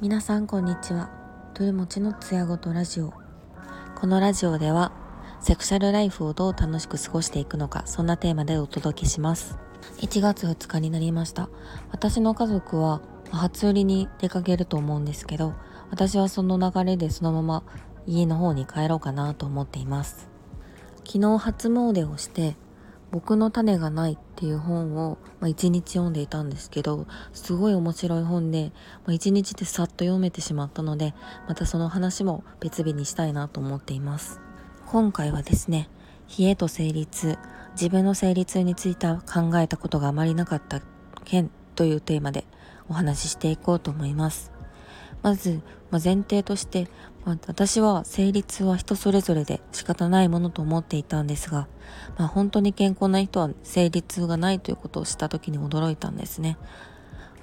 皆さんこんにちは。トゥルモチのつやごとラジオ。このラジオではセクシャルライフをどう楽しく過ごしていくのかそんなテーマでお届けします。1月2日になりました。私の家族は初売りに出かけると思うんですけど私はその流れでそのまま家の方に帰ろうかなと思っています。昨日初詣をして僕の種がないっていう本を、まあ、1日読んでいたんですけどすごい面白い本で、まあ、1日でさっと読めてしまったのでまたその話も別日にしたいなと思っています。今回はですね冷えと成立自分の成立について考えたことがあまりなかった件というテーマでお話ししていこうと思います。まず、まあ、前提として、まあ、私は生理痛は人それぞれで仕方ないものと思っていたんですが、まあ、本当に健康な人は生理痛がないということをした時に驚いたんですね。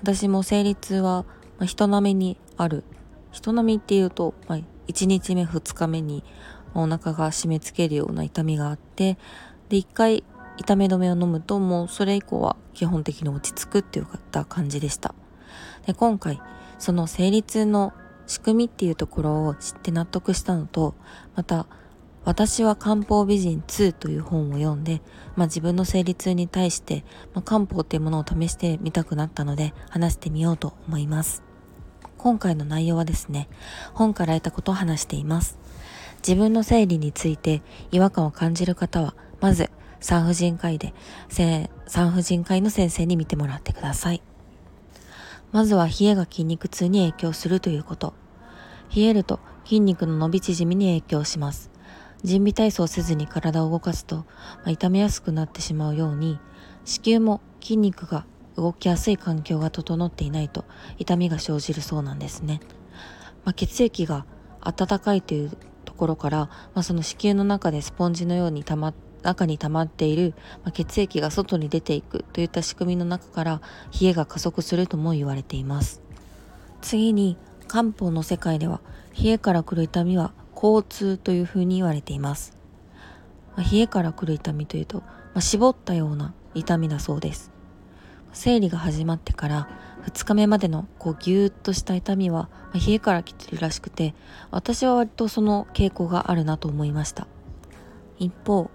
私も生理痛は、人並みにある。人並みっていうと、まあ、1日目2日目にお腹が締め付けるような痛みがあって、で、1回痛め止めを飲むともうそれ以降は基本的に落ち着くっていう感じでした。で、今回、その生理痛の仕組みっていうところを知って納得したのと、また、私は漢方美人2という本を読んで、まあ、自分の生理痛に対して、まあ、漢方っていうものを試してみたくなったので話してみようと思います。今回の内容はですね、本から得たことを話しています。自分の生理について違和感を感じる方は、まず産婦人科医で、産婦人科医の先生に見てもらってください。まずは冷えが筋肉痛に影響するということ。冷えると筋肉の伸び縮みに影響します。準備体操せずに体を動かすと、まあ、痛めやすくなってしまうように、子宮も筋肉が動きやすい環境が整っていないと痛みが生じるそうなんですね。まあ、血液が温かいというところから、まあ、その子宮の中でスポンジのように溜まって中に溜まっている、血液が外に出ていくといった仕組みの中から冷えが加速するとも言われています。次に漢方の世界では冷えから来る痛みは交通というふうに言われています、冷えから来る痛みというと、絞ったような痛みだそうです。生理が始まってから2日目までのこうギューッとした痛みは冷えから来てるらしくて私は割とその傾向があるなと思いました。一方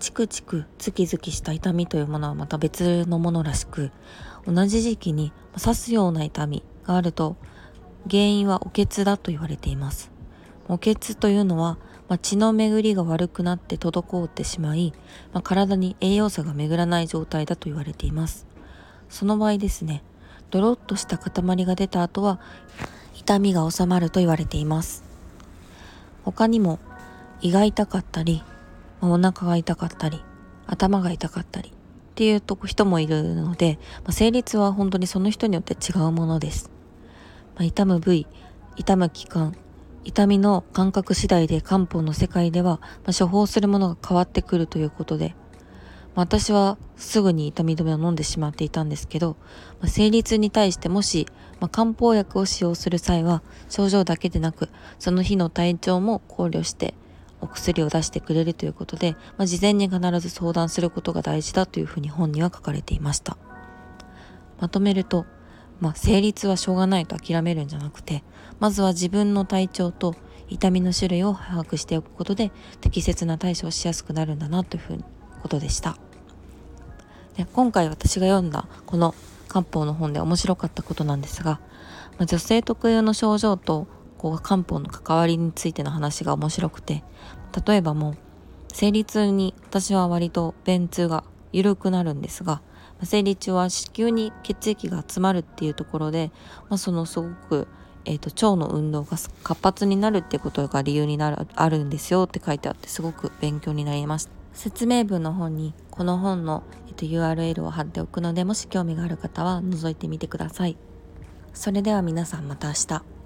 チクチクズキズキした痛みというものはまた別のものらしく同じ時期に刺すような痛みがあると原因はおけつだと言われています。おけつというのは、まあ、血の巡りが悪くなって滞ってしまい、まあ、体に栄養素が巡らない状態だと言われています。その場合ですねドロッとした塊が出た後は痛みが治まると言われています。他にも胃が痛かったりお腹が痛かったり頭が痛かったりっていうと人もいるので、まあ、生理痛は本当にその人によって違うものです、まあ、痛む部位痛む期間痛みの感覚次第で漢方の世界では、まあ、処方するものが変わってくるということで、まあ、私はすぐに痛み止めを飲んでしまっていたんですけど、まあ、生理痛に対してもし、ま漢方薬を使用する際は症状だけでなくその日の体調も考慮してお薬を出してくれるということで、まあ、事前に必ず相談することが大事だというふうに本には書かれていました。まとめると、まあ、成立はしょうがないと諦めるんじゃなくてまずは自分の体調と痛みの種類を把握しておくことで適切な対処をしやすくなるんだなというふうにことでした。で今回私が読んだこの漢方の本で面白かったことなんですが、まあ、女性特有の症状とこう漢方の関わりについての話が面白くて例えばもう生理痛に私は割と便通が緩くなるんですが生理中は子宮に血液が集まるっていうところで、まあ、そのすごく、えーと、腸の運動が活発になるってことが理由になるあるんですよって書いてあってすごく勉強になりました。説明文の本にこの本の、えーと URL を貼っておくのでもし興味がある方は覗いてみてください。それでは皆さんまた明日。